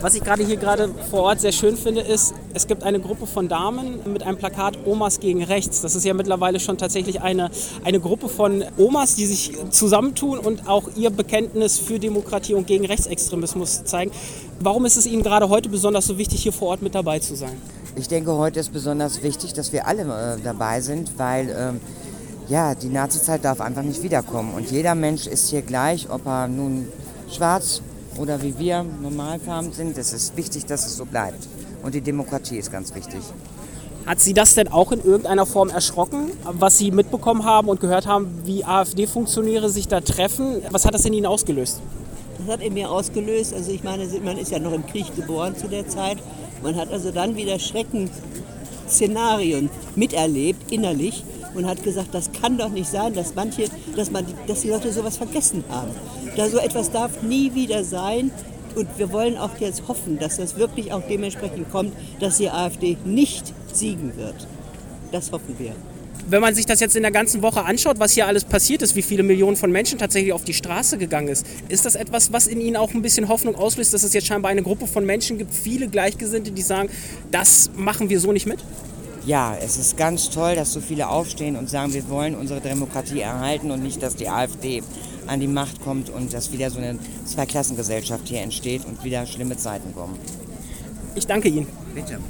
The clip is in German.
Was ich gerade hier gerade vor Ort sehr schön finde, ist, es gibt eine Gruppe von Damen mit einem Plakat Omas gegen Rechts. Das ist ja mittlerweile schon tatsächlich eine, eine Gruppe von Omas, die sich zusammentun und auch ihr Bekenntnis für Demokratie und gegen Rechtsextremismus zeigen. Warum ist es Ihnen gerade heute besonders so wichtig, hier vor Ort mit dabei zu sein? Ich denke, heute ist besonders wichtig, dass wir alle äh, dabei sind, weil ähm, ja, die Nazizeit darf einfach nicht wiederkommen. Und jeder Mensch ist hier gleich, ob er nun schwarz oder wie wir normalfarben sind. Es ist wichtig, dass es so bleibt. Und die Demokratie ist ganz wichtig. Hat Sie das denn auch in irgendeiner Form erschrocken, was Sie mitbekommen haben und gehört haben, wie AfD-Funktionäre sich da treffen? Was hat das in Ihnen ausgelöst? Das hat in mir ausgelöst, also ich meine, man ist ja noch im Krieg geboren zu der Zeit. Man hat also dann wieder Schreckensszenarien miterlebt, innerlich, und hat gesagt, das kann doch nicht sein, dass manche, dass man, dass die Leute sowas vergessen haben. Da so etwas darf nie wieder sein. Und wir wollen auch jetzt hoffen, dass das wirklich auch dementsprechend kommt, dass die AfD nicht siegen wird. Das hoffen wir. Wenn man sich das jetzt in der ganzen Woche anschaut, was hier alles passiert ist, wie viele Millionen von Menschen tatsächlich auf die Straße gegangen ist, ist das etwas, was in Ihnen auch ein bisschen Hoffnung auslöst, dass es jetzt scheinbar eine Gruppe von Menschen gibt, viele Gleichgesinnte, die sagen, das machen wir so nicht mit? Ja, es ist ganz toll, dass so viele aufstehen und sagen, wir wollen unsere Demokratie erhalten und nicht, dass die AfD an die Macht kommt und dass wieder so eine Zweiklassengesellschaft hier entsteht und wieder schlimme Zeiten kommen. Ich danke Ihnen. Bitte.